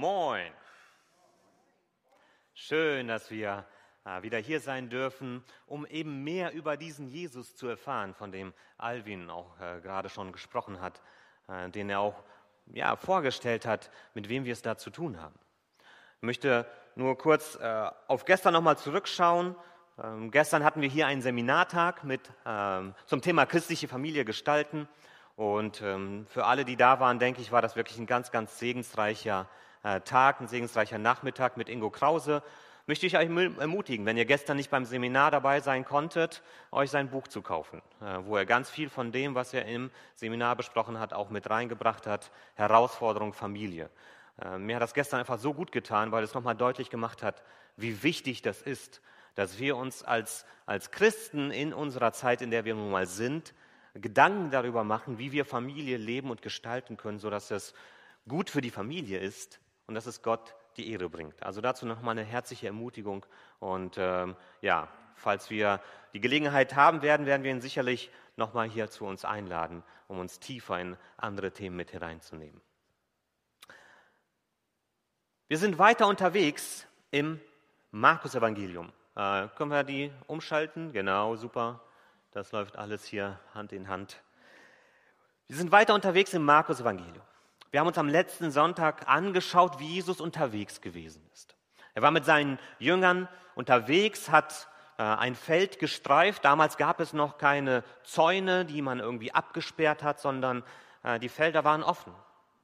Moin. Schön, dass wir äh, wieder hier sein dürfen, um eben mehr über diesen Jesus zu erfahren, von dem Alvin auch äh, gerade schon gesprochen hat, äh, den er auch ja, vorgestellt hat, mit wem wir es da zu tun haben. Ich möchte nur kurz auf gestern nochmal zurückschauen. Ähm, gestern hatten wir hier einen Seminartag mit, ähm, zum Thema christliche Familie gestalten. Und ähm, für alle, die da waren, denke ich, war das wirklich ein ganz, ganz segensreicher Tag, ein segensreicher Nachmittag mit Ingo Krause. Möchte ich euch ermutigen, wenn ihr gestern nicht beim Seminar dabei sein konntet, euch sein Buch zu kaufen, äh, wo er ganz viel von dem, was er im Seminar besprochen hat, auch mit reingebracht hat. Herausforderung Familie. Äh, mir hat das gestern einfach so gut getan, weil es nochmal deutlich gemacht hat, wie wichtig das ist, dass wir uns als, als Christen in unserer Zeit, in der wir nun mal sind, Gedanken darüber machen, wie wir Familie leben und gestalten können, sodass es gut für die Familie ist und dass es Gott die Ehre bringt. Also dazu nochmal eine herzliche Ermutigung. Und ähm, ja, falls wir die Gelegenheit haben werden, werden wir ihn sicherlich nochmal hier zu uns einladen, um uns tiefer in andere Themen mit hereinzunehmen. Wir sind weiter unterwegs im Markus-Evangelium. Äh, können wir die umschalten? Genau, super. Das läuft alles hier Hand in Hand. Wir sind weiter unterwegs im Markus-Evangelium. Wir haben uns am letzten Sonntag angeschaut, wie Jesus unterwegs gewesen ist. Er war mit seinen Jüngern unterwegs, hat äh, ein Feld gestreift. Damals gab es noch keine Zäune, die man irgendwie abgesperrt hat, sondern äh, die Felder waren offen.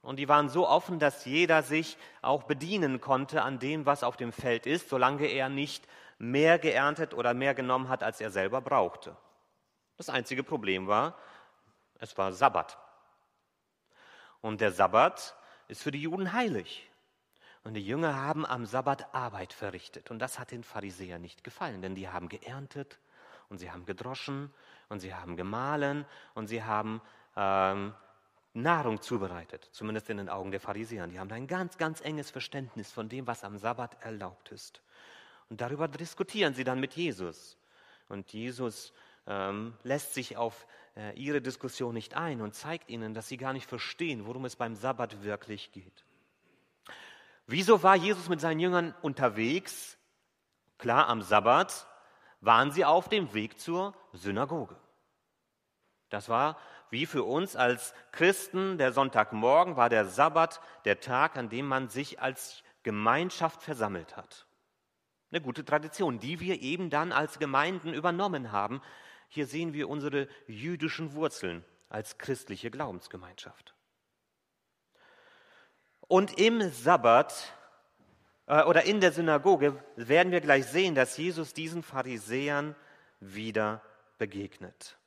Und die waren so offen, dass jeder sich auch bedienen konnte an dem, was auf dem Feld ist, solange er nicht mehr geerntet oder mehr genommen hat, als er selber brauchte. Das einzige Problem war, es war Sabbat. Und der Sabbat ist für die Juden heilig. Und die Jünger haben am Sabbat Arbeit verrichtet. Und das hat den Pharisäern nicht gefallen, denn die haben geerntet und sie haben gedroschen und sie haben gemahlen und sie haben ähm, Nahrung zubereitet, zumindest in den Augen der Pharisäer. Die haben ein ganz, ganz enges Verständnis von dem, was am Sabbat erlaubt ist. Und darüber diskutieren sie dann mit Jesus. Und Jesus ähm, lässt sich auf äh, ihre Diskussion nicht ein und zeigt ihnen, dass sie gar nicht verstehen, worum es beim Sabbat wirklich geht. Wieso war Jesus mit seinen Jüngern unterwegs? Klar, am Sabbat waren sie auf dem Weg zur Synagoge. Das war wie für uns als Christen, der Sonntagmorgen war der Sabbat der Tag, an dem man sich als Gemeinschaft versammelt hat. Eine gute Tradition, die wir eben dann als Gemeinden übernommen haben. Hier sehen wir unsere jüdischen Wurzeln als christliche Glaubensgemeinschaft. Und im Sabbat äh, oder in der Synagoge werden wir gleich sehen, dass Jesus diesen Pharisäern wieder begegnet.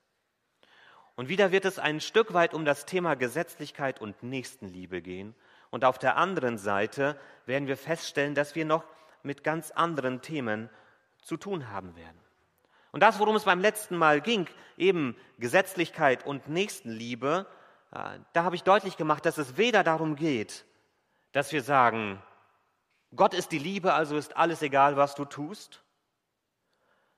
Und wieder wird es ein Stück weit um das Thema Gesetzlichkeit und Nächstenliebe gehen. Und auf der anderen Seite werden wir feststellen, dass wir noch mit ganz anderen Themen zu tun haben werden. Und das, worum es beim letzten Mal ging, eben Gesetzlichkeit und Nächstenliebe, äh, da habe ich deutlich gemacht, dass es weder darum geht, dass wir sagen, Gott ist die Liebe, also ist alles egal, was du tust,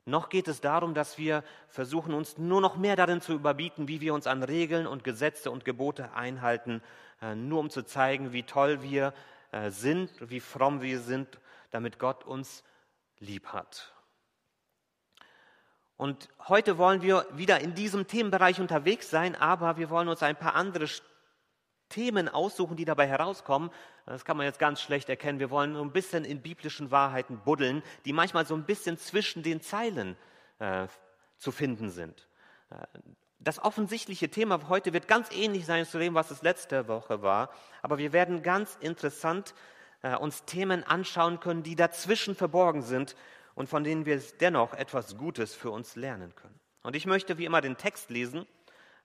noch geht es darum, dass wir versuchen, uns nur noch mehr darin zu überbieten, wie wir uns an Regeln und Gesetze und Gebote einhalten, äh, nur um zu zeigen, wie toll wir äh, sind, wie fromm wir sind, damit Gott uns lieb hat. Und heute wollen wir wieder in diesem Themenbereich unterwegs sein, aber wir wollen uns ein paar andere Themen aussuchen, die dabei herauskommen. Das kann man jetzt ganz schlecht erkennen. Wir wollen so ein bisschen in biblischen Wahrheiten buddeln, die manchmal so ein bisschen zwischen den Zeilen äh, zu finden sind. Äh, das offensichtliche Thema heute wird ganz ähnlich sein zu dem, was es letzte Woche war, aber wir werden ganz interessant äh, uns Themen anschauen können, die dazwischen verborgen sind und von denen wir dennoch etwas Gutes für uns lernen können. Und ich möchte wie immer den Text lesen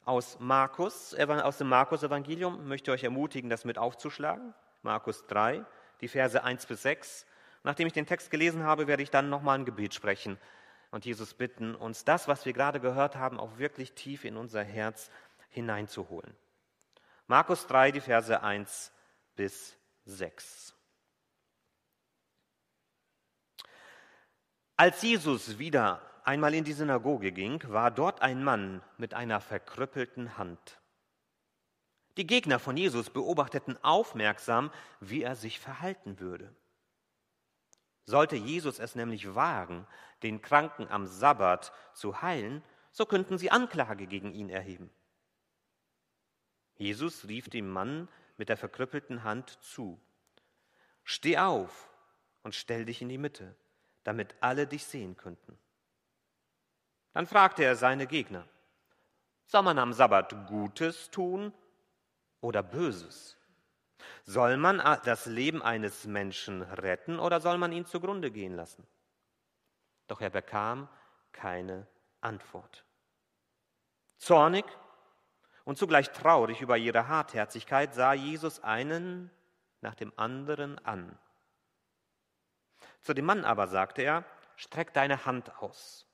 aus Markus, aus dem Markus-Evangelium, möchte euch ermutigen, das mit aufzuschlagen. Markus 3, die Verse 1 bis 6. Nachdem ich den Text gelesen habe, werde ich dann nochmal ein Gebet sprechen und Jesus bitten, uns das, was wir gerade gehört haben, auch wirklich tief in unser Herz hineinzuholen. Markus 3, die Verse 1 bis 6. Als Jesus wieder einmal in die Synagoge ging, war dort ein Mann mit einer verkrüppelten Hand. Die Gegner von Jesus beobachteten aufmerksam, wie er sich verhalten würde. Sollte Jesus es nämlich wagen, den Kranken am Sabbat zu heilen, so könnten sie Anklage gegen ihn erheben. Jesus rief dem Mann mit der verkrüppelten Hand zu. Steh auf und stell dich in die Mitte, damit alle dich sehen könnten. Dann fragte er seine Gegner, soll man am Sabbat Gutes tun oder Böses? Soll man das Leben eines Menschen retten oder soll man ihn zugrunde gehen lassen? Doch er bekam keine Antwort. Zornig und zugleich traurig über ihre Hartherzigkeit sah Jesus einen nach dem anderen an. Zu dem Mann aber sagte er, streck deine Hand aus.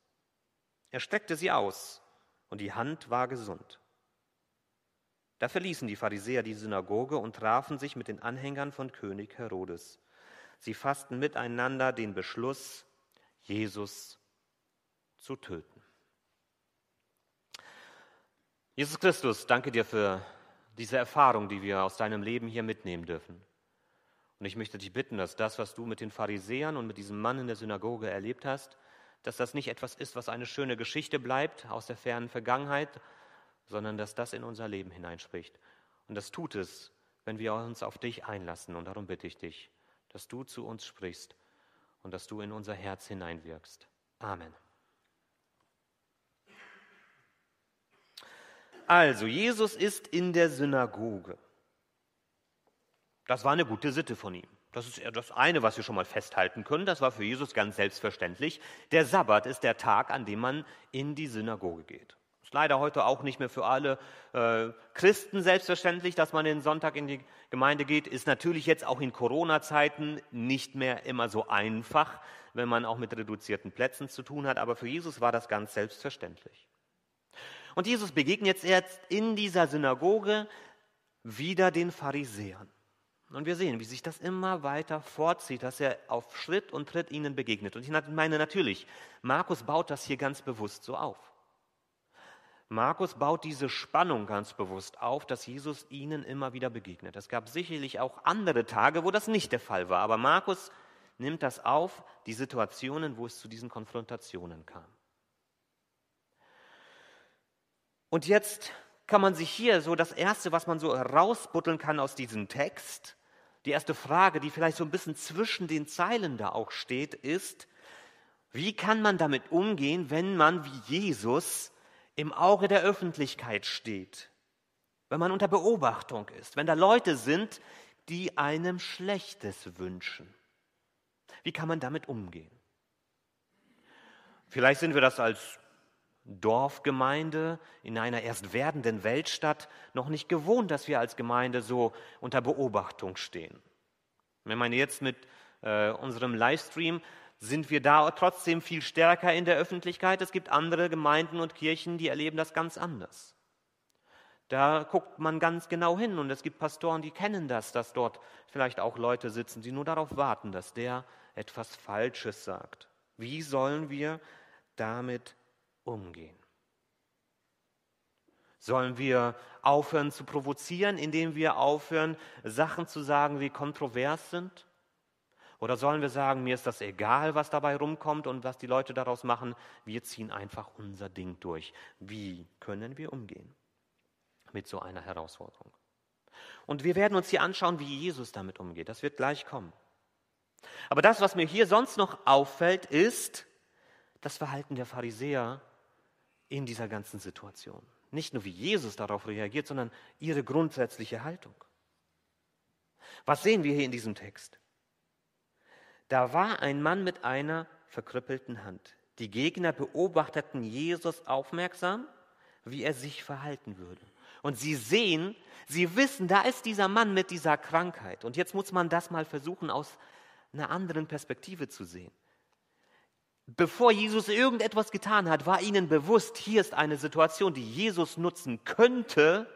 Er streckte sie aus, und die Hand war gesund. Da verließen die Pharisäer die Synagoge und trafen sich mit den Anhängern von König Herodes. Sie fassten miteinander den Beschluss, Jesus zu töten. Jesus Christus, danke dir für diese Erfahrung, die wir aus deinem Leben hier mitnehmen dürfen. Und ich möchte dich bitten, dass das, was du mit den Pharisäern und mit diesem Mann in der Synagoge erlebt hast, dass das nicht etwas ist, was eine schöne Geschichte bleibt aus der fernen Vergangenheit, sondern dass das in unser Leben hineinspricht. Und das tut es, wenn wir uns auf dich einlassen. Und darum bitte ich dich, dass du zu uns sprichst und dass du in unser Herz hineinwirkst. Amen. Also, Jesus ist in der Synagoge. Das war eine gute Sitte von ihm. Das ist das eine, was wir schon mal festhalten können. Das war für Jesus ganz selbstverständlich. Der Sabbat ist der Tag, an dem man in die Synagoge geht. Ist leider heute auch nicht mehr für alle äh, Christen selbstverständlich, dass man den Sonntag in die Gemeinde geht. Ist natürlich jetzt auch in Corona-Zeiten nicht mehr immer so einfach, wenn man auch mit reduzierten Plätzen zu tun hat. Aber für Jesus war das ganz selbstverständlich. Und Jesus begegnet jetzt in dieser Synagoge wieder den Pharisäern. Und wir sehen, wie sich das immer weiter vorzieht, dass er auf Schritt und Tritt ihnen begegnet. Und ich meine natürlich, Markus baut das hier ganz bewusst so auf. Markus baut diese Spannung ganz bewusst auf, dass Jesus ihnen immer wieder begegnet. Es gab sicherlich auch andere Tage, wo das nicht der Fall war, aber Markus nimmt das auf, die Situationen, wo es zu diesen Konfrontationen kam. Und jetzt kann man sich hier so das Erste, was man so herausbutteln kann aus diesem Text, die erste Frage, die vielleicht so ein bisschen zwischen den Zeilen da auch steht, ist, wie kann man damit umgehen, wenn man wie Jesus im Auge der Öffentlichkeit steht, wenn man unter Beobachtung ist, wenn da Leute sind, die einem Schlechtes wünschen? Wie kann man damit umgehen? Vielleicht sind wir das als Dorfgemeinde in einer erst werdenden Weltstadt noch nicht gewohnt, dass wir als Gemeinde so unter Beobachtung stehen. Ich meine, jetzt mit äh, unserem Livestream sind wir da trotzdem viel stärker in der Öffentlichkeit. Es gibt andere Gemeinden und Kirchen, die erleben das ganz anders. Da guckt man ganz genau hin und es gibt Pastoren, die kennen das, dass dort vielleicht auch Leute sitzen, die nur darauf warten, dass der etwas Falsches sagt. Wie sollen wir damit umgehen? Sollen wir aufhören zu provozieren, indem wir aufhören, Sachen zu sagen, die kontrovers sind? Oder sollen wir sagen, mir ist das egal, was dabei rumkommt und was die Leute daraus machen, wir ziehen einfach unser Ding durch? Wie können wir umgehen mit so einer Herausforderung? Und wir werden uns hier anschauen, wie Jesus damit umgeht. Das wird gleich kommen. Aber das, was mir hier sonst noch auffällt, ist das Verhalten der Pharisäer in dieser ganzen Situation. Nicht nur wie Jesus darauf reagiert, sondern ihre grundsätzliche Haltung. Was sehen wir hier in diesem Text? Da war ein Mann mit einer verkrüppelten Hand. Die Gegner beobachteten Jesus aufmerksam, wie er sich verhalten würde. Und sie sehen, sie wissen, da ist dieser Mann mit dieser Krankheit. Und jetzt muss man das mal versuchen, aus einer anderen Perspektive zu sehen. Bevor Jesus irgendetwas getan hat, war ihnen bewusst, hier ist eine Situation, die Jesus nutzen könnte,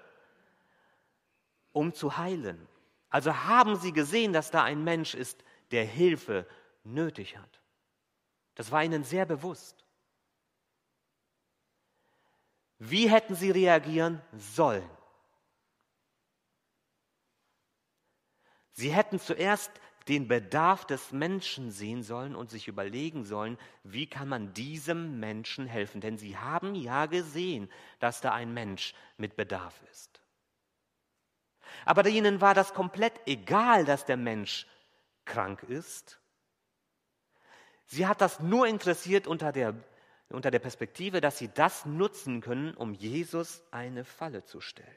um zu heilen. Also haben sie gesehen, dass da ein Mensch ist, der Hilfe nötig hat. Das war ihnen sehr bewusst. Wie hätten sie reagieren sollen? Sie hätten zuerst den Bedarf des Menschen sehen sollen und sich überlegen sollen, wie kann man diesem Menschen helfen. Denn sie haben ja gesehen, dass da ein Mensch mit Bedarf ist. Aber ihnen war das komplett egal, dass der Mensch krank ist. Sie hat das nur interessiert unter der, unter der Perspektive, dass sie das nutzen können, um Jesus eine Falle zu stellen.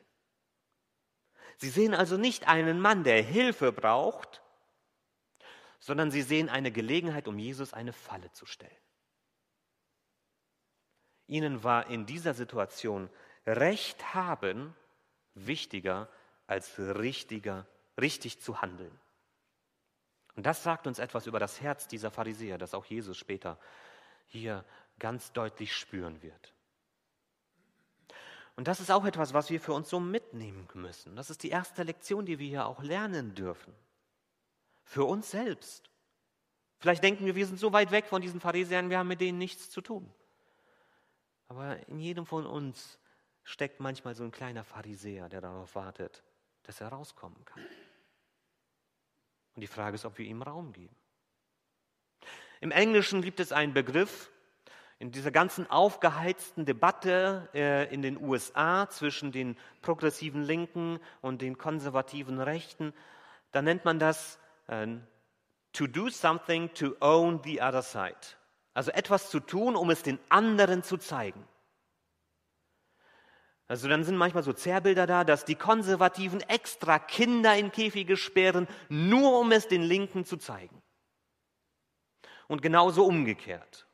Sie sehen also nicht einen Mann, der Hilfe braucht, sondern sie sehen eine Gelegenheit, um Jesus eine Falle zu stellen. Ihnen war in dieser Situation Recht haben wichtiger als richtiger, richtig zu handeln. Und das sagt uns etwas über das Herz dieser Pharisäer, das auch Jesus später hier ganz deutlich spüren wird. Und das ist auch etwas, was wir für uns so mitnehmen müssen. Das ist die erste Lektion, die wir hier auch lernen dürfen. Für uns selbst. Vielleicht denken wir, wir sind so weit weg von diesen Pharisäern, wir haben mit denen nichts zu tun. Aber in jedem von uns steckt manchmal so ein kleiner Pharisäer, der darauf wartet, dass er rauskommen kann. Und die Frage ist, ob wir ihm Raum geben. Im Englischen gibt es einen Begriff, in dieser ganzen aufgeheizten Debatte äh, in den USA zwischen den progressiven Linken und den konservativen Rechten, da nennt man das to do something to own the other side. Also etwas zu tun, um es den anderen zu zeigen. Also dann sind manchmal so Zerrbilder da, dass die Konservativen extra Kinder in Käfige sperren, nur um es den Linken zu zeigen. Und genauso umgekehrt.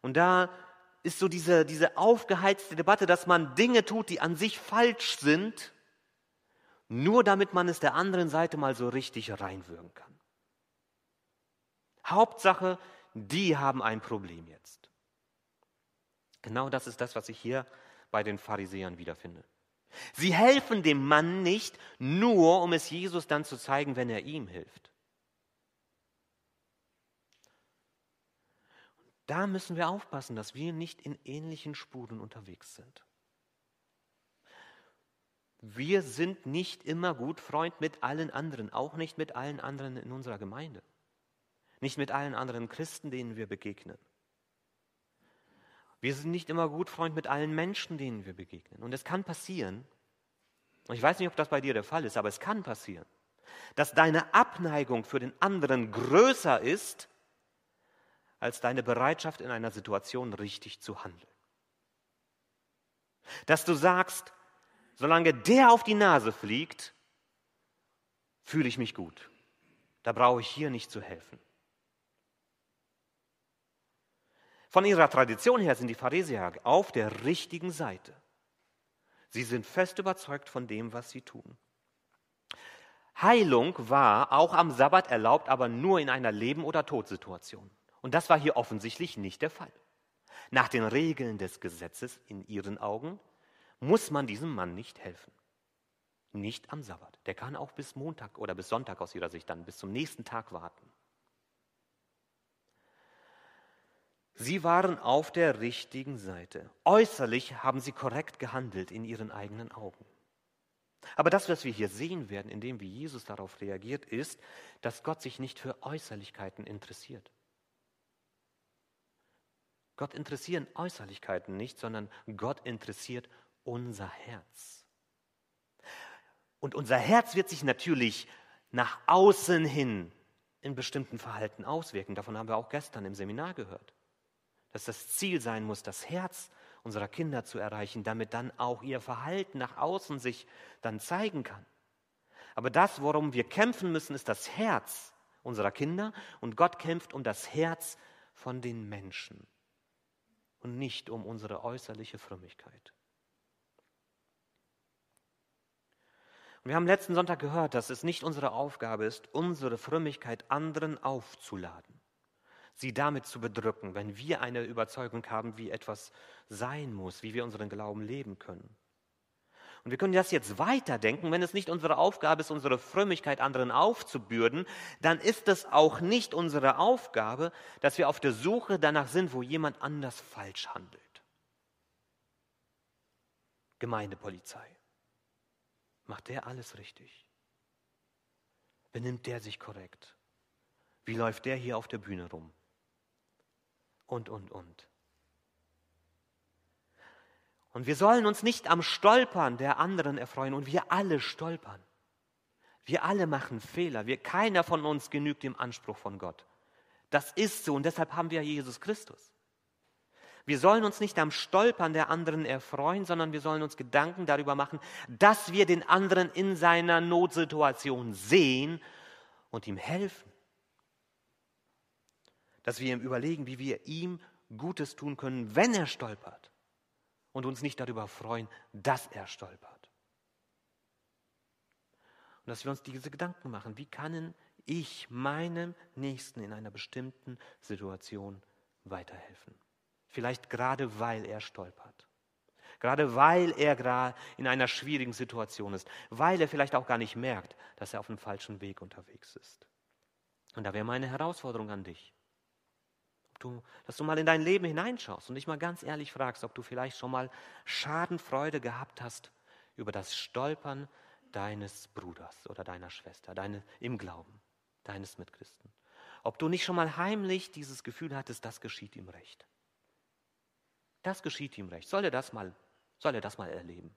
Und da ist so diese, diese aufgeheizte Debatte, dass man Dinge tut, die an sich falsch sind, nur damit man es der anderen Seite mal so richtig reinwürgen kann. Hauptsache, die haben ein Problem jetzt. Genau das ist das, was ich hier bei den Pharisäern wiederfinde. Sie helfen dem Mann nicht, nur um es Jesus dann zu zeigen, wenn er ihm hilft. Da müssen wir aufpassen, dass wir nicht in ähnlichen Spuren unterwegs sind. Wir sind nicht immer gut Freund mit allen anderen, auch nicht mit allen anderen in unserer Gemeinde, nicht mit allen anderen Christen, denen wir begegnen. Wir sind nicht immer gut Freund mit allen Menschen, denen wir begegnen. Und es kann passieren, und ich weiß nicht, ob das bei dir der Fall ist, aber es kann passieren, dass deine Abneigung für den anderen größer ist als deine Bereitschaft in einer Situation richtig zu handeln. Dass du sagst, solange der auf die Nase fliegt, fühle ich mich gut. Da brauche ich hier nicht zu helfen. Von ihrer Tradition her sind die Pharisäer auf der richtigen Seite. Sie sind fest überzeugt von dem, was sie tun. Heilung war auch am Sabbat erlaubt, aber nur in einer Leben- oder Todsituation. Und das war hier offensichtlich nicht der Fall. Nach den Regeln des Gesetzes in ihren Augen muss man diesem Mann nicht helfen. Nicht am Sabbat. Der kann auch bis Montag oder bis Sonntag aus ihrer Sicht dann, bis zum nächsten Tag warten. Sie waren auf der richtigen Seite. Äußerlich haben sie korrekt gehandelt in ihren eigenen Augen. Aber das, was wir hier sehen werden, indem wie Jesus darauf reagiert, ist, dass Gott sich nicht für Äußerlichkeiten interessiert. Gott interessieren Äußerlichkeiten nicht, sondern Gott interessiert unser Herz. Und unser Herz wird sich natürlich nach außen hin in bestimmten Verhalten auswirken. Davon haben wir auch gestern im Seminar gehört dass das Ziel sein muss, das Herz unserer Kinder zu erreichen, damit dann auch ihr Verhalten nach außen sich dann zeigen kann. Aber das, worum wir kämpfen müssen, ist das Herz unserer Kinder und Gott kämpft um das Herz von den Menschen und nicht um unsere äußerliche Frömmigkeit. Und wir haben letzten Sonntag gehört, dass es nicht unsere Aufgabe ist, unsere Frömmigkeit anderen aufzuladen sie damit zu bedrücken, wenn wir eine Überzeugung haben, wie etwas sein muss, wie wir unseren Glauben leben können. Und wir können das jetzt weiterdenken, wenn es nicht unsere Aufgabe ist, unsere Frömmigkeit anderen aufzubürden, dann ist es auch nicht unsere Aufgabe, dass wir auf der Suche danach sind, wo jemand anders falsch handelt. Gemeindepolizei. Macht der alles richtig? Benimmt der sich korrekt? Wie läuft der hier auf der Bühne rum? Und, und, und. Und wir sollen uns nicht am Stolpern der anderen erfreuen. Und wir alle stolpern. Wir alle machen Fehler. Wir, keiner von uns genügt dem Anspruch von Gott. Das ist so und deshalb haben wir Jesus Christus. Wir sollen uns nicht am Stolpern der anderen erfreuen, sondern wir sollen uns Gedanken darüber machen, dass wir den anderen in seiner Notsituation sehen und ihm helfen. Dass wir ihm überlegen, wie wir ihm Gutes tun können, wenn er stolpert und uns nicht darüber freuen, dass er stolpert. Und dass wir uns diese Gedanken machen, wie kann ich meinem Nächsten in einer bestimmten Situation weiterhelfen? Vielleicht gerade weil er stolpert. Gerade weil er gerade in einer schwierigen Situation ist. Weil er vielleicht auch gar nicht merkt, dass er auf dem falschen Weg unterwegs ist. Und da wäre meine Herausforderung an dich du, dass du mal in dein Leben hineinschaust und dich mal ganz ehrlich fragst, ob du vielleicht schon mal Schadenfreude gehabt hast über das Stolpern deines Bruders oder deiner Schwester, deine, im Glauben, deines Mitchristen. Ob du nicht schon mal heimlich dieses Gefühl hattest, das geschieht ihm recht. Das geschieht ihm recht. Soll er das mal, soll er das mal erleben?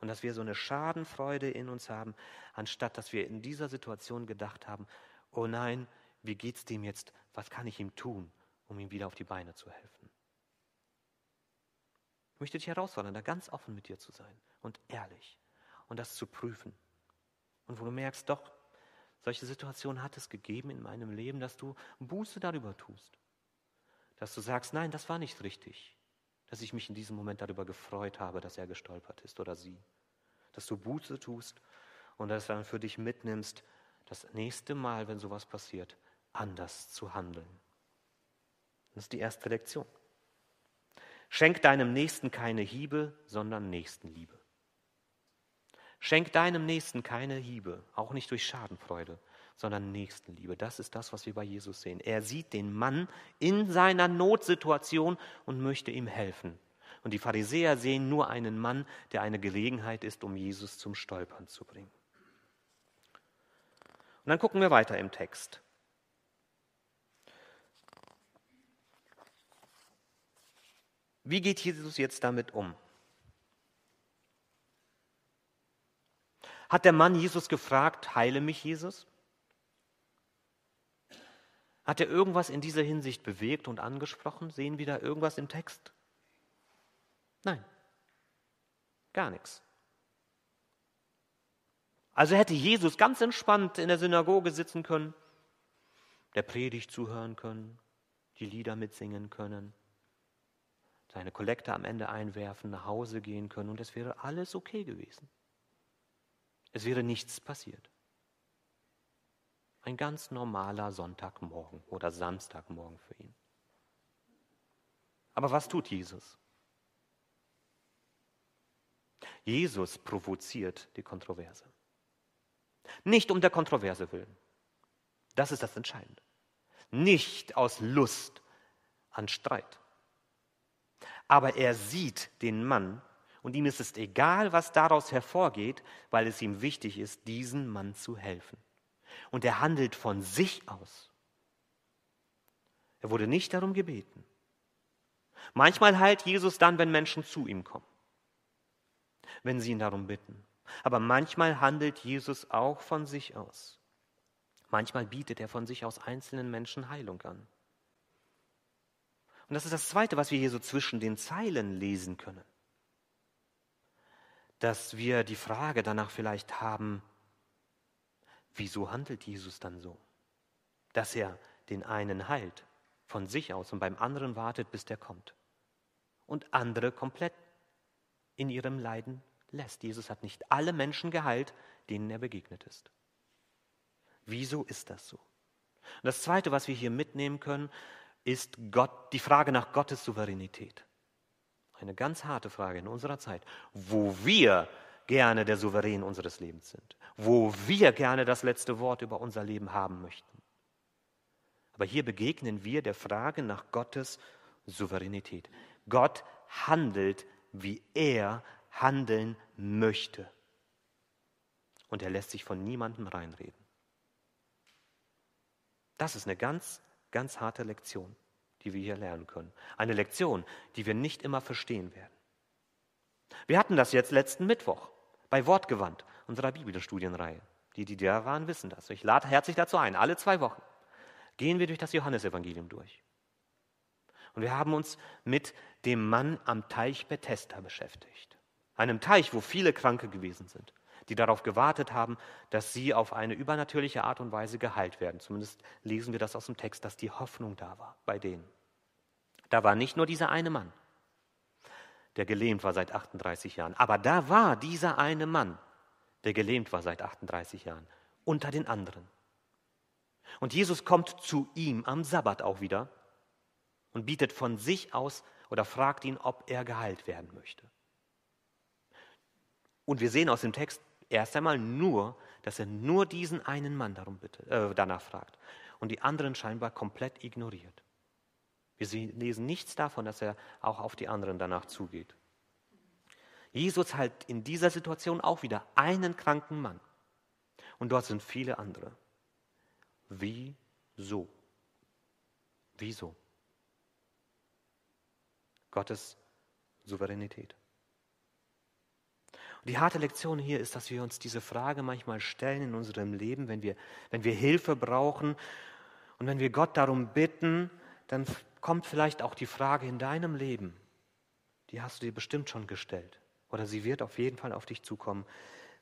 Und dass wir so eine Schadenfreude in uns haben, anstatt dass wir in dieser Situation gedacht haben, oh nein, wie geht es dem jetzt? Was kann ich ihm tun, um ihm wieder auf die Beine zu helfen? Ich möchte dich herausfordern, da ganz offen mit dir zu sein und ehrlich und das zu prüfen. Und wo du merkst, doch, solche Situationen hat es gegeben in meinem Leben, dass du Buße darüber tust. Dass du sagst, nein, das war nicht richtig. Dass ich mich in diesem Moment darüber gefreut habe, dass er gestolpert ist oder sie. Dass du Buße tust und das dann für dich mitnimmst, das nächste Mal, wenn sowas passiert, anders zu handeln. Das ist die erste Lektion. Schenk deinem Nächsten keine Hiebe, sondern Nächstenliebe. Schenk deinem Nächsten keine Hiebe, auch nicht durch Schadenfreude, sondern Nächstenliebe. Das ist das, was wir bei Jesus sehen. Er sieht den Mann in seiner Notsituation und möchte ihm helfen. Und die Pharisäer sehen nur einen Mann, der eine Gelegenheit ist, um Jesus zum Stolpern zu bringen. Und dann gucken wir weiter im Text. Wie geht Jesus jetzt damit um? Hat der Mann Jesus gefragt, heile mich Jesus? Hat er irgendwas in dieser Hinsicht bewegt und angesprochen? Sehen wir da irgendwas im Text? Nein, gar nichts. Also hätte Jesus ganz entspannt in der Synagoge sitzen können, der Predigt zuhören können, die Lieder mitsingen können, seine Kollekte am Ende einwerfen, nach Hause gehen können und es wäre alles okay gewesen. Es wäre nichts passiert. Ein ganz normaler Sonntagmorgen oder Samstagmorgen für ihn. Aber was tut Jesus? Jesus provoziert die Kontroverse. Nicht um der Kontroverse willen. Das ist das Entscheidende. Nicht aus Lust an Streit. Aber er sieht den Mann und ihm ist es egal, was daraus hervorgeht, weil es ihm wichtig ist, diesen Mann zu helfen. Und er handelt von sich aus. Er wurde nicht darum gebeten. Manchmal heilt Jesus dann, wenn Menschen zu ihm kommen, wenn sie ihn darum bitten. Aber manchmal handelt Jesus auch von sich aus. Manchmal bietet er von sich aus einzelnen Menschen Heilung an. Und das ist das Zweite, was wir hier so zwischen den Zeilen lesen können. Dass wir die Frage danach vielleicht haben, wieso handelt Jesus dann so? Dass er den einen heilt von sich aus und beim anderen wartet, bis der kommt. Und andere komplett in ihrem Leiden lässt. Jesus hat nicht alle Menschen geheilt, denen er begegnet ist. Wieso ist das so? Und das Zweite, was wir hier mitnehmen können, ist Gott, die Frage nach Gottes Souveränität. Eine ganz harte Frage in unserer Zeit, wo wir gerne der Souverän unseres Lebens sind, wo wir gerne das letzte Wort über unser Leben haben möchten. Aber hier begegnen wir der Frage nach Gottes Souveränität. Gott handelt, wie er handeln möchte. und er lässt sich von niemandem reinreden. Das ist eine ganz, ganz harte Lektion, die wir hier lernen können. Eine Lektion, die wir nicht immer verstehen werden. Wir hatten das jetzt letzten Mittwoch bei Wortgewandt, unserer Bibelstudienreihe. Die, die da waren, wissen das. Ich lade herzlich dazu ein. Alle zwei Wochen gehen wir durch das Johannesevangelium durch. Und wir haben uns mit dem Mann am Teich Bethesda beschäftigt. Einem Teich, wo viele Kranke gewesen sind, die darauf gewartet haben, dass sie auf eine übernatürliche Art und Weise geheilt werden. Zumindest lesen wir das aus dem Text, dass die Hoffnung da war bei denen. Da war nicht nur dieser eine Mann, der gelähmt war seit 38 Jahren, aber da war dieser eine Mann, der gelähmt war seit 38 Jahren, unter den anderen. Und Jesus kommt zu ihm am Sabbat auch wieder und bietet von sich aus oder fragt ihn, ob er geheilt werden möchte. Und wir sehen aus dem Text erst einmal nur, dass er nur diesen einen Mann darum bitte, äh, danach fragt und die anderen scheinbar komplett ignoriert. Wir lesen nichts davon, dass er auch auf die anderen danach zugeht. Jesus hat in dieser Situation auch wieder einen kranken Mann. Und dort sind viele andere. Wieso? Wieso? Gottes Souveränität. Und die harte Lektion hier ist, dass wir uns diese Frage manchmal stellen in unserem Leben, wenn wir, wenn wir Hilfe brauchen und wenn wir Gott darum bitten, dann kommt vielleicht auch die Frage in deinem Leben, die hast du dir bestimmt schon gestellt oder sie wird auf jeden Fall auf dich zukommen.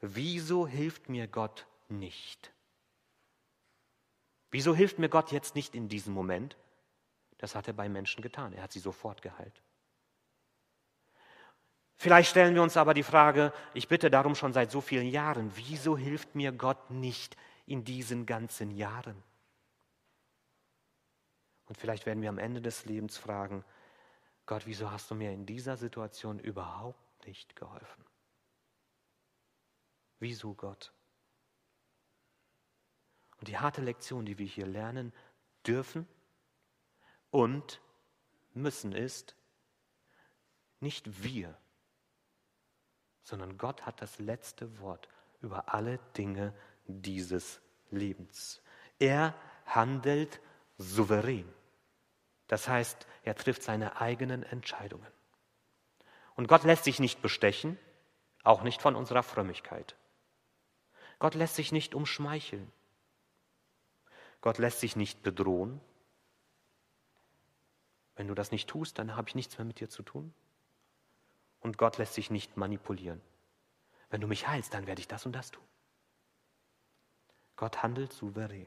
Wieso hilft mir Gott nicht? Wieso hilft mir Gott jetzt nicht in diesem Moment? Das hat er bei Menschen getan. Er hat sie sofort geheilt. Vielleicht stellen wir uns aber die Frage, ich bitte darum schon seit so vielen Jahren, wieso hilft mir Gott nicht in diesen ganzen Jahren? Und vielleicht werden wir am Ende des Lebens fragen, Gott, wieso hast du mir in dieser Situation überhaupt nicht geholfen. Wieso Gott? Und die harte Lektion, die wir hier lernen dürfen und müssen, ist, nicht wir, sondern Gott hat das letzte Wort über alle Dinge dieses Lebens. Er handelt souverän. Das heißt, er trifft seine eigenen Entscheidungen. Und Gott lässt sich nicht bestechen, auch nicht von unserer Frömmigkeit. Gott lässt sich nicht umschmeicheln. Gott lässt sich nicht bedrohen. Wenn du das nicht tust, dann habe ich nichts mehr mit dir zu tun. Und Gott lässt sich nicht manipulieren. Wenn du mich heilst, dann werde ich das und das tun. Gott handelt souverän.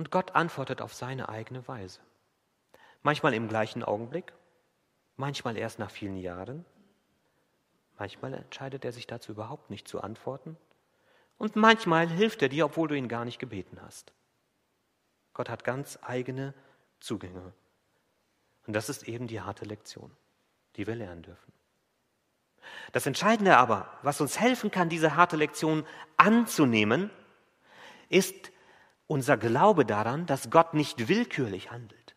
Und Gott antwortet auf seine eigene Weise. Manchmal im gleichen Augenblick, manchmal erst nach vielen Jahren. Manchmal entscheidet er sich dazu überhaupt nicht zu antworten. Und manchmal hilft er dir, obwohl du ihn gar nicht gebeten hast. Gott hat ganz eigene Zugänge. Und das ist eben die harte Lektion, die wir lernen dürfen. Das Entscheidende aber, was uns helfen kann, diese harte Lektion anzunehmen, ist unser Glaube daran, dass Gott nicht willkürlich handelt.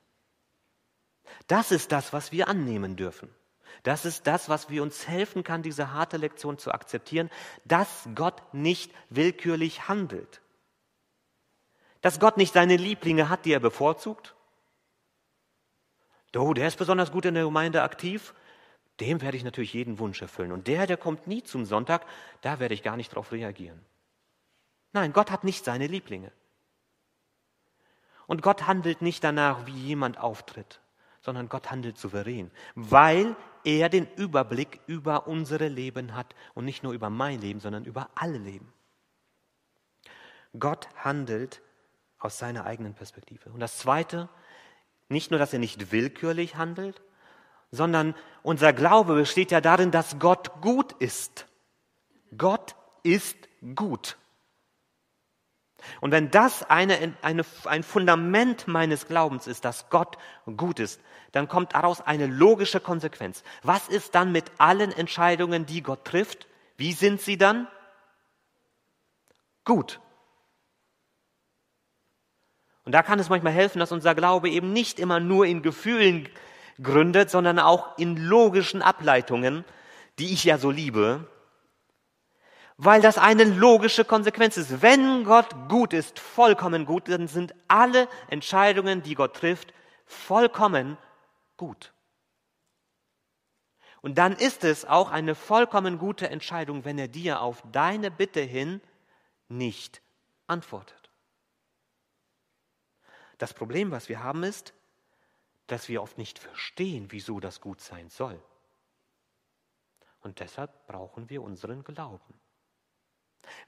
Das ist das, was wir annehmen dürfen. Das ist das, was wir uns helfen kann, diese harte Lektion zu akzeptieren, dass Gott nicht willkürlich handelt. Dass Gott nicht seine Lieblinge hat, die er bevorzugt. Oh, der ist besonders gut in der Gemeinde aktiv. Dem werde ich natürlich jeden Wunsch erfüllen. Und der, der kommt nie zum Sonntag, da werde ich gar nicht darauf reagieren. Nein, Gott hat nicht seine Lieblinge. Und Gott handelt nicht danach, wie jemand auftritt sondern Gott handelt souverän, weil er den Überblick über unsere Leben hat und nicht nur über mein Leben, sondern über alle Leben. Gott handelt aus seiner eigenen Perspektive. Und das Zweite, nicht nur, dass er nicht willkürlich handelt, sondern unser Glaube besteht ja darin, dass Gott gut ist. Gott ist gut. Und wenn das eine, eine, ein Fundament meines Glaubens ist, dass Gott gut ist, dann kommt daraus eine logische Konsequenz. Was ist dann mit allen Entscheidungen, die Gott trifft? Wie sind sie dann? Gut. Und da kann es manchmal helfen, dass unser Glaube eben nicht immer nur in Gefühlen gründet, sondern auch in logischen Ableitungen, die ich ja so liebe, weil das eine logische Konsequenz ist. Wenn Gott gut ist, vollkommen gut, dann sind alle Entscheidungen, die Gott trifft, vollkommen gut. Und dann ist es auch eine vollkommen gute Entscheidung, wenn er dir auf deine Bitte hin nicht antwortet. Das Problem, was wir haben, ist, dass wir oft nicht verstehen, wieso das gut sein soll. Und deshalb brauchen wir unseren Glauben.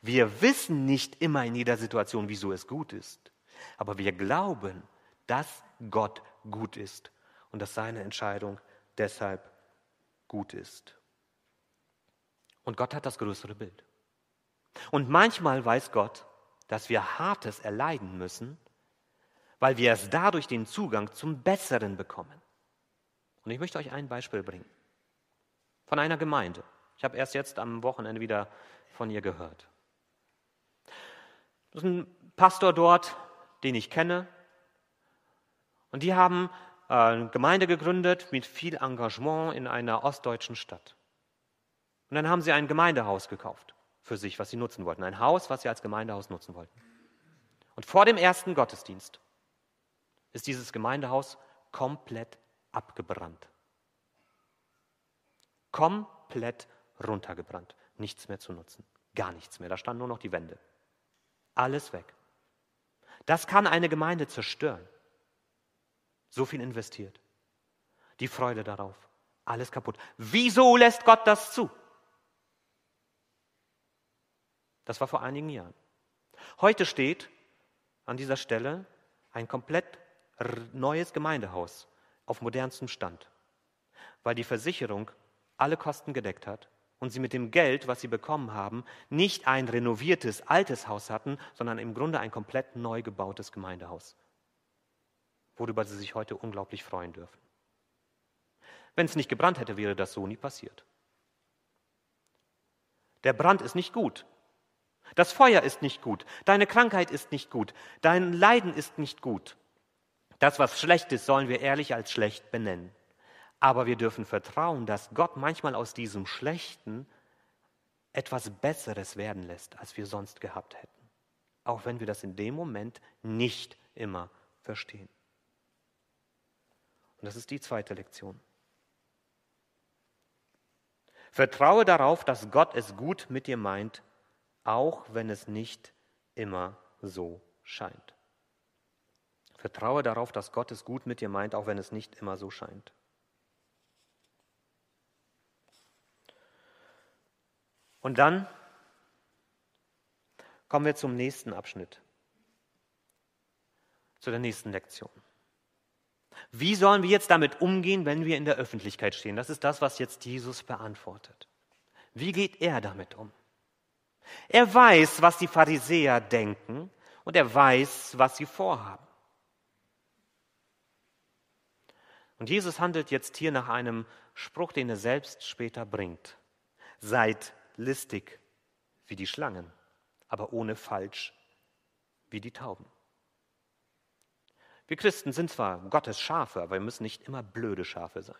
Wir wissen nicht immer in jeder Situation, wieso es gut ist, aber wir glauben, dass Gott gut ist und dass seine Entscheidung deshalb gut ist. Und Gott hat das größere Bild. Und manchmal weiß Gott, dass wir Hartes erleiden müssen, weil wir erst dadurch den Zugang zum Besseren bekommen. Und ich möchte euch ein Beispiel bringen. Von einer Gemeinde. Ich habe erst jetzt am Wochenende wieder von ihr gehört. Das ist ein Pastor dort, den ich kenne. Und die haben äh, eine Gemeinde gegründet mit viel Engagement in einer ostdeutschen Stadt. Und dann haben sie ein Gemeindehaus gekauft für sich, was sie nutzen wollten. Ein Haus, was sie als Gemeindehaus nutzen wollten. Und vor dem ersten Gottesdienst ist dieses Gemeindehaus komplett abgebrannt. Komplett runtergebrannt. Nichts mehr zu nutzen. Gar nichts mehr. Da standen nur noch die Wände. Alles weg. Das kann eine Gemeinde zerstören. So viel investiert. Die Freude darauf. Alles kaputt. Wieso lässt Gott das zu? Das war vor einigen Jahren. Heute steht an dieser Stelle ein komplett neues Gemeindehaus auf modernstem Stand, weil die Versicherung alle Kosten gedeckt hat und sie mit dem Geld, was sie bekommen haben, nicht ein renoviertes altes Haus hatten, sondern im Grunde ein komplett neu gebautes Gemeindehaus, worüber sie sich heute unglaublich freuen dürfen. Wenn es nicht gebrannt hätte, wäre das so nie passiert. Der Brand ist nicht gut. Das Feuer ist nicht gut. Deine Krankheit ist nicht gut. Dein Leiden ist nicht gut. Das, was schlecht ist, sollen wir ehrlich als schlecht benennen. Aber wir dürfen vertrauen, dass Gott manchmal aus diesem Schlechten etwas Besseres werden lässt, als wir sonst gehabt hätten. Auch wenn wir das in dem Moment nicht immer verstehen. Und das ist die zweite Lektion. Vertraue darauf, dass Gott es gut mit dir meint, auch wenn es nicht immer so scheint. Vertraue darauf, dass Gott es gut mit dir meint, auch wenn es nicht immer so scheint. Und dann kommen wir zum nächsten Abschnitt, zu der nächsten Lektion. Wie sollen wir jetzt damit umgehen, wenn wir in der Öffentlichkeit stehen? Das ist das, was jetzt Jesus beantwortet. Wie geht er damit um? Er weiß, was die Pharisäer denken und er weiß, was sie vorhaben. Und Jesus handelt jetzt hier nach einem Spruch, den er selbst später bringt. Seid listig wie die Schlangen, aber ohne falsch wie die Tauben. Wir Christen sind zwar Gottes Schafe, aber wir müssen nicht immer blöde Schafe sein.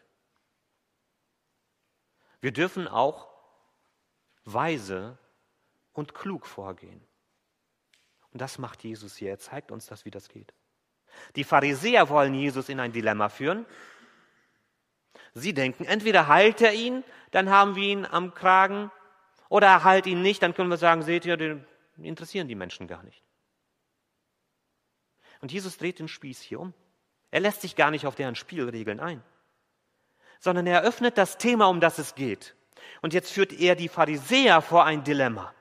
Wir dürfen auch weise und klug vorgehen. Und das macht Jesus hier. Er zeigt uns das, wie das geht. Die Pharisäer wollen Jesus in ein Dilemma führen. Sie denken, entweder heilt er ihn, dann haben wir ihn am Kragen, oder er heilt ihn nicht, dann können wir sagen, seht ihr, den interessieren die Menschen gar nicht. Und Jesus dreht den Spieß hier um. Er lässt sich gar nicht auf deren Spielregeln ein, sondern er öffnet das Thema, um das es geht. Und jetzt führt er die Pharisäer vor ein Dilemma.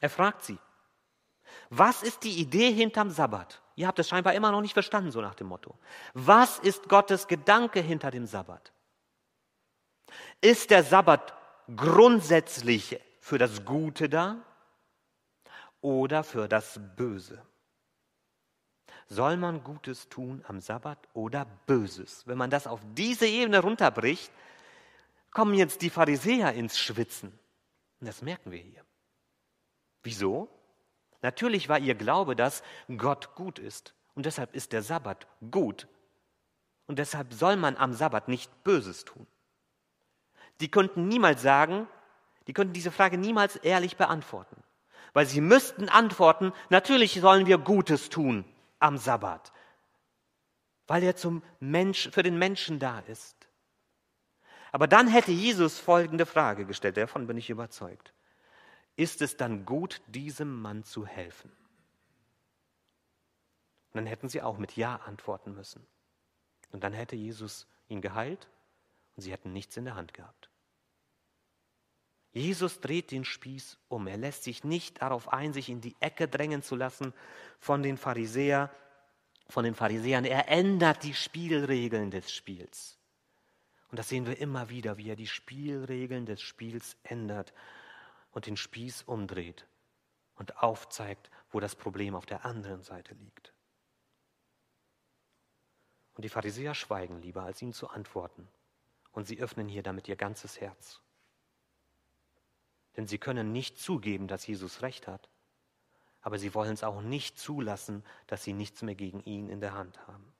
Er fragt sie, was ist die Idee hinterm Sabbat? Ihr habt es scheinbar immer noch nicht verstanden, so nach dem Motto. Was ist Gottes Gedanke hinter dem Sabbat? Ist der Sabbat grundsätzlich für das Gute da oder für das Böse? Soll man Gutes tun am Sabbat oder Böses? Wenn man das auf diese Ebene runterbricht, kommen jetzt die Pharisäer ins Schwitzen. Und das merken wir hier. Wieso? Natürlich war ihr Glaube, dass Gott gut ist. Und deshalb ist der Sabbat gut. und deshalb soll man am Sabbat nicht Böses tun. Die könnten niemals sagen, die könnten diese Frage niemals ehrlich beantworten, weil sie müssten antworten, natürlich sollen wir Gutes tun am Sabbat, weil er zum Mensch, für den Menschen da ist. Aber dann hätte Jesus folgende Frage gestellt, davon bin ich überzeugt. Ist es dann gut, diesem Mann zu helfen? Und dann hätten sie auch mit Ja antworten müssen. Und dann hätte Jesus ihn geheilt und sie hätten nichts in der Hand gehabt. Jesus dreht den Spieß um. Er lässt sich nicht darauf ein, sich in die Ecke drängen zu lassen von den Pharisäern, von den Pharisäern. Er ändert die Spielregeln des Spiels. Und das sehen wir immer wieder, wie er die Spielregeln des Spiels ändert und den Spieß umdreht und aufzeigt, wo das Problem auf der anderen Seite liegt. Und die Pharisäer schweigen lieber, als ihm zu antworten. Und sie öffnen hier damit ihr ganzes Herz. Denn sie können nicht zugeben, dass Jesus recht hat, aber sie wollen es auch nicht zulassen, dass sie nichts mehr gegen ihn in der Hand haben.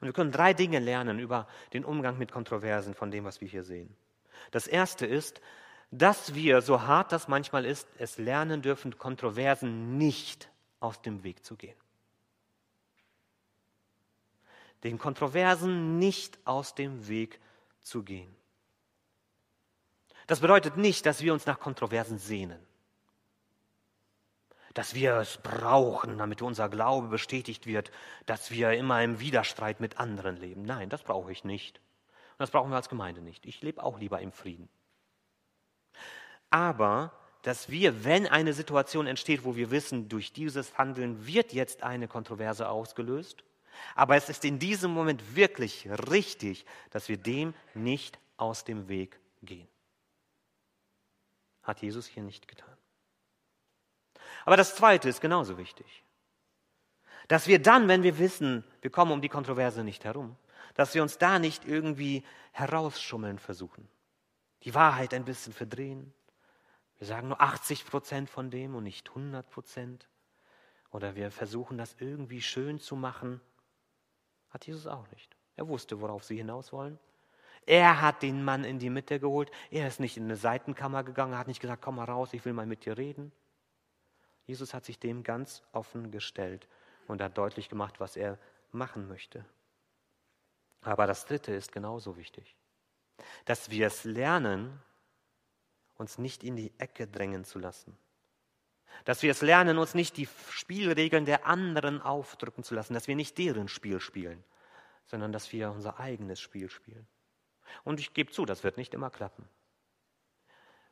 Und wir können drei Dinge lernen über den Umgang mit Kontroversen von dem, was wir hier sehen. Das erste ist, dass wir, so hart das manchmal ist, es lernen dürfen, Kontroversen nicht aus dem Weg zu gehen. Den Kontroversen nicht aus dem Weg zu gehen. Das bedeutet nicht, dass wir uns nach Kontroversen sehnen. Dass wir es brauchen, damit unser Glaube bestätigt wird, dass wir immer im Widerstreit mit anderen leben. Nein, das brauche ich nicht. Und das brauchen wir als Gemeinde nicht. Ich lebe auch lieber im Frieden. Aber dass wir, wenn eine Situation entsteht, wo wir wissen, durch dieses Handeln wird jetzt eine Kontroverse ausgelöst, aber es ist in diesem Moment wirklich richtig, dass wir dem nicht aus dem Weg gehen. Hat Jesus hier nicht getan. Aber das Zweite ist genauso wichtig. Dass wir dann, wenn wir wissen, wir kommen um die Kontroverse nicht herum, dass wir uns da nicht irgendwie herausschummeln versuchen, die Wahrheit ein bisschen verdrehen. Wir sagen nur 80 Prozent von dem und nicht 100 Prozent. Oder wir versuchen das irgendwie schön zu machen. Hat Jesus auch nicht. Er wusste, worauf sie hinaus wollen. Er hat den Mann in die Mitte geholt. Er ist nicht in eine Seitenkammer gegangen, hat nicht gesagt, komm mal raus, ich will mal mit dir reden. Jesus hat sich dem ganz offen gestellt und hat deutlich gemacht, was er machen möchte. Aber das Dritte ist genauso wichtig, dass wir es lernen, uns nicht in die Ecke drängen zu lassen. Dass wir es lernen, uns nicht die Spielregeln der anderen aufdrücken zu lassen, dass wir nicht deren Spiel spielen, sondern dass wir unser eigenes Spiel spielen. Und ich gebe zu, das wird nicht immer klappen.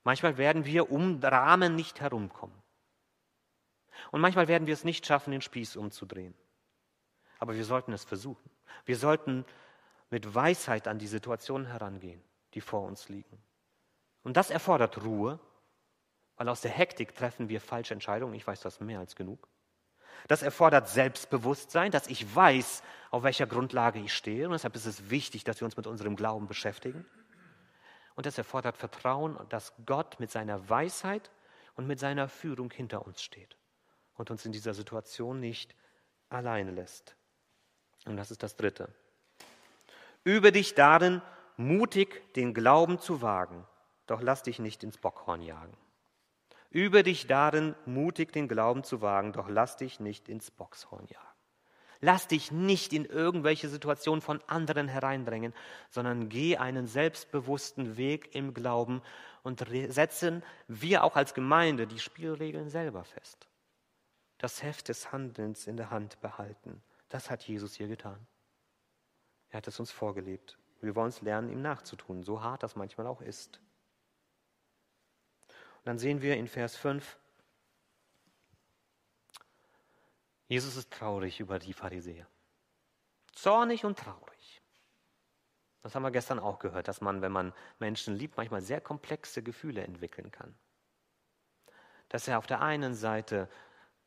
Manchmal werden wir um Rahmen nicht herumkommen. Und manchmal werden wir es nicht schaffen, den Spieß umzudrehen. Aber wir sollten es versuchen. Wir sollten mit Weisheit an die Situationen herangehen, die vor uns liegen. Und das erfordert Ruhe, weil aus der Hektik treffen wir falsche Entscheidungen. Ich weiß das mehr als genug. Das erfordert Selbstbewusstsein, dass ich weiß, auf welcher Grundlage ich stehe. Und deshalb ist es wichtig, dass wir uns mit unserem Glauben beschäftigen. Und das erfordert Vertrauen, dass Gott mit seiner Weisheit und mit seiner Führung hinter uns steht und uns in dieser Situation nicht alleine lässt. Und das ist das Dritte. Übe dich darin, mutig den Glauben zu wagen, doch lass dich nicht ins Bockhorn jagen. Übe dich darin, mutig den Glauben zu wagen, doch lass dich nicht ins Boxhorn jagen. Lass dich nicht in irgendwelche Situationen von anderen hereindrängen, sondern geh einen selbstbewussten Weg im Glauben und setzen wir auch als Gemeinde die Spielregeln selber fest. Das Heft des Handelns in der Hand behalten. Das hat Jesus hier getan. Er hat es uns vorgelebt. Wir wollen es lernen, ihm nachzutun, so hart das manchmal auch ist. Und dann sehen wir in Vers 5, Jesus ist traurig über die Pharisäer. Zornig und traurig. Das haben wir gestern auch gehört, dass man, wenn man Menschen liebt, manchmal sehr komplexe Gefühle entwickeln kann. Dass er auf der einen Seite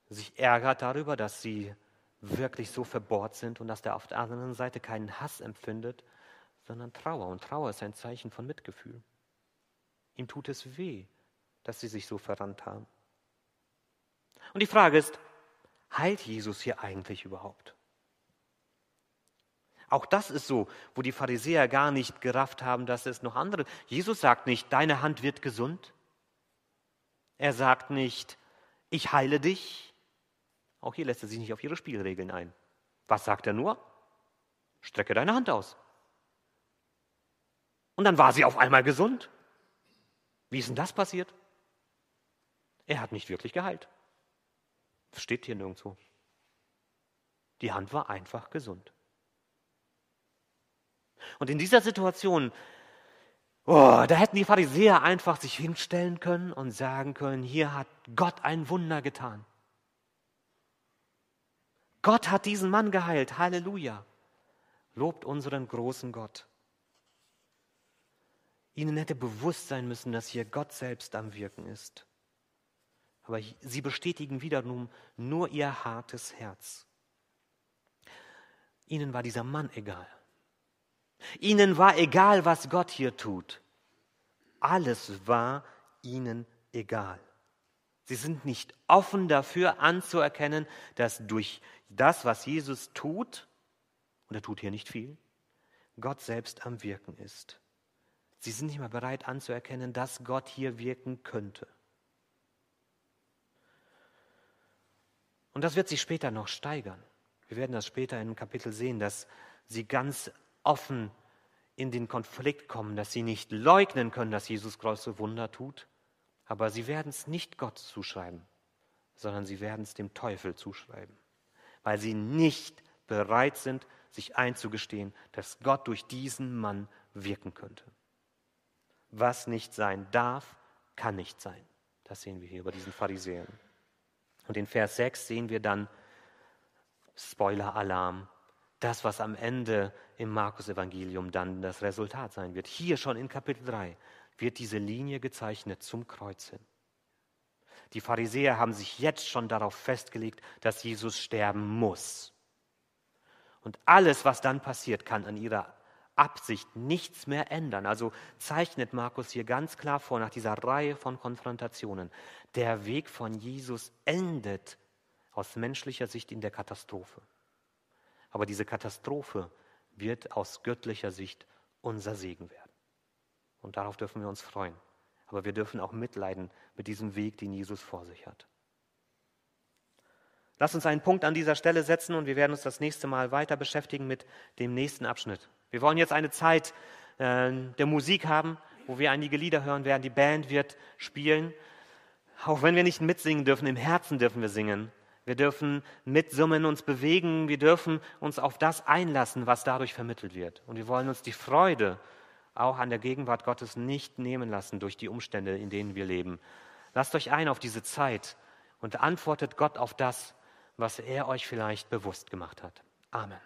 sich ärgert darüber, dass sie wirklich so verbohrt sind und dass er auf der anderen Seite keinen Hass empfindet, sondern Trauer. Und Trauer ist ein Zeichen von Mitgefühl. Ihm tut es weh, dass sie sich so verrannt haben. Und die Frage ist, heilt Jesus hier eigentlich überhaupt? Auch das ist so, wo die Pharisäer gar nicht gerafft haben, dass es noch andere. Jesus sagt nicht, deine Hand wird gesund. Er sagt nicht, ich heile dich. Auch hier lässt er sich nicht auf ihre Spielregeln ein. Was sagt er nur? Strecke deine Hand aus. Und dann war sie auf einmal gesund. Wie ist denn das passiert? Er hat nicht wirklich geheilt. Das steht hier nirgendwo. Die Hand war einfach gesund. Und in dieser Situation, oh, da hätten die Pharisäer einfach sich hinstellen können und sagen können, hier hat Gott ein Wunder getan. Gott hat diesen Mann geheilt. Halleluja. Lobt unseren großen Gott. Ihnen hätte bewusst sein müssen, dass hier Gott selbst am Wirken ist. Aber sie bestätigen wiederum nur ihr hartes Herz. Ihnen war dieser Mann egal. Ihnen war egal, was Gott hier tut. Alles war ihnen egal. Sie sind nicht offen dafür anzuerkennen, dass durch das, was Jesus tut, und er tut hier nicht viel, Gott selbst am Wirken ist. Sie sind nicht mehr bereit anzuerkennen, dass Gott hier wirken könnte. Und das wird sich später noch steigern. Wir werden das später in Kapitel sehen, dass sie ganz offen in den Konflikt kommen, dass sie nicht leugnen können, dass Jesus große Wunder tut, aber sie werden es nicht Gott zuschreiben, sondern sie werden es dem Teufel zuschreiben, weil sie nicht bereit sind, sich einzugestehen, dass Gott durch diesen Mann wirken könnte. Was nicht sein darf, kann nicht sein. Das sehen wir hier über diesen Pharisäern. Und in Vers 6 sehen wir dann, Spoiler-Alarm, das, was am Ende im Markus-Evangelium dann das Resultat sein wird. Hier schon in Kapitel 3 wird diese Linie gezeichnet zum Kreuz hin. Die Pharisäer haben sich jetzt schon darauf festgelegt, dass Jesus sterben muss. Und alles, was dann passiert, kann an ihrer Absicht nichts mehr ändern. Also zeichnet Markus hier ganz klar vor, nach dieser Reihe von Konfrontationen, der Weg von Jesus endet aus menschlicher Sicht in der Katastrophe. Aber diese Katastrophe wird aus göttlicher Sicht unser Segen werden. Und darauf dürfen wir uns freuen. Aber wir dürfen auch mitleiden mit diesem Weg, den Jesus vor sich hat. Lass uns einen Punkt an dieser Stelle setzen und wir werden uns das nächste Mal weiter beschäftigen mit dem nächsten Abschnitt. Wir wollen jetzt eine Zeit äh, der Musik haben, wo wir einige Lieder hören werden. Die Band wird spielen. Auch wenn wir nicht mitsingen dürfen, im Herzen dürfen wir singen. Wir dürfen mitsummen, uns bewegen. Wir dürfen uns auf das einlassen, was dadurch vermittelt wird. Und wir wollen uns die Freude auch an der Gegenwart Gottes nicht nehmen lassen durch die Umstände, in denen wir leben. Lasst euch ein auf diese Zeit und antwortet Gott auf das, was er euch vielleicht bewusst gemacht hat. Amen.